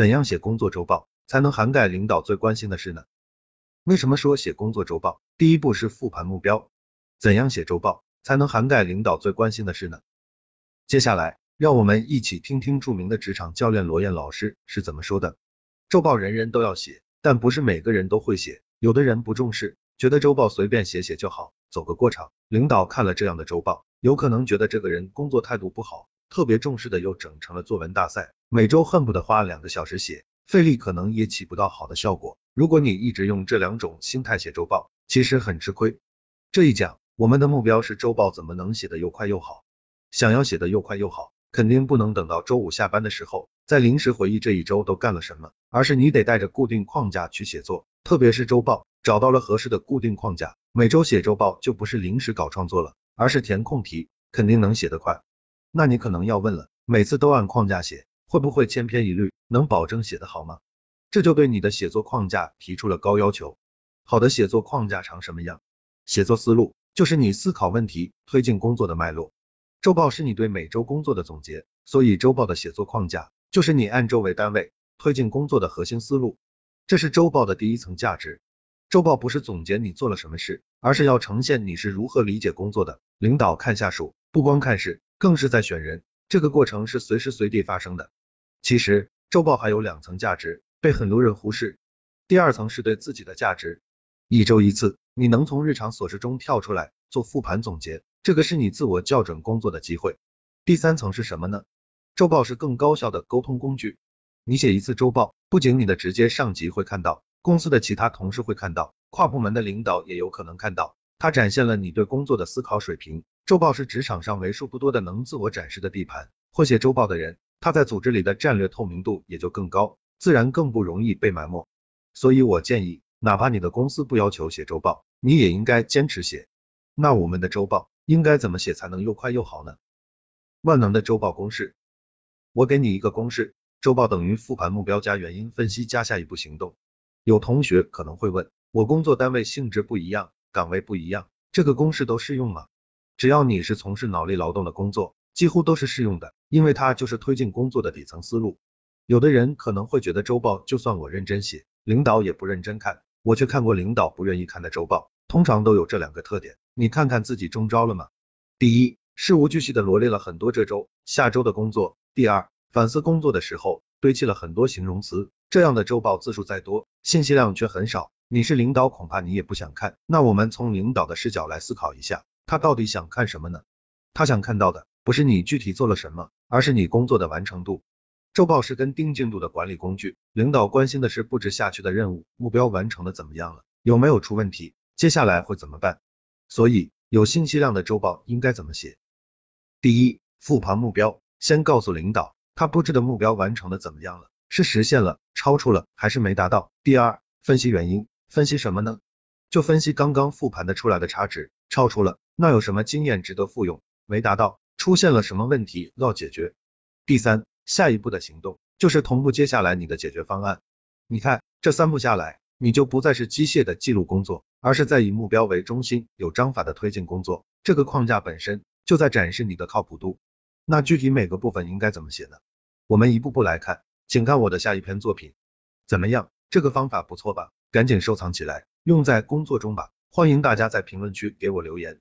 怎样写工作周报才能涵盖领导最关心的事呢？为什么说写工作周报第一步是复盘目标？怎样写周报才能涵盖领导最关心的事呢？接下来，让我们一起听听著名的职场教练罗燕老师是怎么说的。周报人人都要写，但不是每个人都会写，有的人不重视，觉得周报随便写写就好，走个过场。领导看了这样的周报，有可能觉得这个人工作态度不好，特别重视的又整成了作文大赛，每周恨不得花两个小时写，费力可能也起不到好的效果。如果你一直用这两种心态写周报，其实很吃亏。这一讲，我们的目标是周报怎么能写得又快又好。想要写得又快又好，肯定不能等到周五下班的时候再临时回忆这一周都干了什么，而是你得带着固定框架去写作。特别是周报，找到了合适的固定框架，每周写周报就不是临时搞创作了，而是填空题，肯定能写得快。那你可能要问了，每次都按框架写，会不会千篇一律？能保证写得好吗？这就对你的写作框架提出了高要求。好的写作框架长什么样？写作思路就是你思考问题、推进工作的脉络。周报是你对每周工作的总结，所以周报的写作框架就是你按周为单位推进工作的核心思路。这是周报的第一层价值。周报不是总结你做了什么事，而是要呈现你是如何理解工作的。领导看下属，不光看事，更是在选人。这个过程是随时随地发生的。其实周报还有两层价值。被很多人忽视。第二层是对自己的价值，一周一次，你能从日常琐事中跳出来做复盘总结，这个是你自我校准工作的机会。第三层是什么呢？周报是更高效的沟通工具。你写一次周报，不仅你的直接上级会看到，公司的其他同事会看到，跨部门的领导也有可能看到。它展现了你对工作的思考水平。周报是职场上为数不多的能自我展示的地盘。会写周报的人，他在组织里的战略透明度也就更高。自然更不容易被埋没，所以我建议，哪怕你的公司不要求写周报，你也应该坚持写。那我们的周报应该怎么写才能又快又好呢？万能的周报公式，我给你一个公式：周报等于复盘目标加原因分析加下一步行动。有同学可能会问，我工作单位性质不一样，岗位不一样，这个公式都适用吗？只要你是从事脑力劳动的工作，几乎都是适用的，因为它就是推进工作的底层思路。有的人可能会觉得周报就算我认真写，领导也不认真看。我却看过领导不愿意看的周报，通常都有这两个特点。你看看自己中招了吗？第一，事无巨细的罗列了很多这周、下周的工作；第二，反思工作的时候堆砌了很多形容词。这样的周报字数再多，信息量却很少。你是领导，恐怕你也不想看。那我们从领导的视角来思考一下，他到底想看什么呢？他想看到的不是你具体做了什么，而是你工作的完成度。周报是跟定进度的管理工具，领导关心的是布置下去的任务目标完成的怎么样了，有没有出问题，接下来会怎么办？所以有信息量的周报应该怎么写？第一，复盘目标，先告诉领导他布置的目标完成的怎么样了，是实现了、超出了还是没达到？第二，分析原因，分析什么呢？就分析刚刚复盘的出来的差值，超出了，那有什么经验值得复用？没达到，出现了什么问题要解决？第三。下一步的行动就是同步接下来你的解决方案。你看这三步下来，你就不再是机械的记录工作，而是在以目标为中心、有章法的推进工作。这个框架本身就在展示你的靠谱度。那具体每个部分应该怎么写呢？我们一步步来看，请看我的下一篇作品。怎么样？这个方法不错吧？赶紧收藏起来，用在工作中吧。欢迎大家在评论区给我留言。